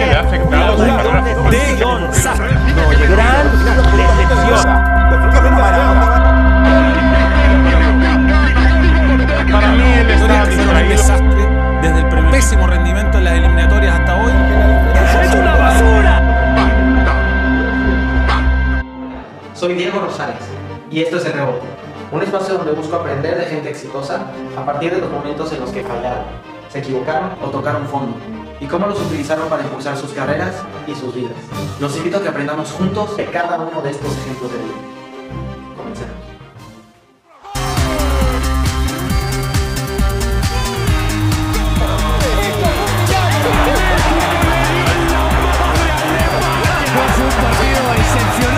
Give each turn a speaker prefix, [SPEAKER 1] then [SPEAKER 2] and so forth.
[SPEAKER 1] que le ha afectado su carrera
[SPEAKER 2] Decepción. Gran decepción.
[SPEAKER 1] Para mí él está
[SPEAKER 3] un desastre desde el primer- pésimo rendimiento en las eliminatorias hasta hoy.
[SPEAKER 2] ¡Es una basura!
[SPEAKER 4] Soy Diego Rosales y esto es El Rebote, un espacio donde busco aprender de gente exitosa a partir de los momentos en los que fallaron, se equivocaron o tocaron fondo y cómo los utilizaron para impulsar sus carreras y sus vidas. Los invito a que aprendamos juntos de cada uno de estos ejemplos de vida. Comencemos. Un partido excepcional.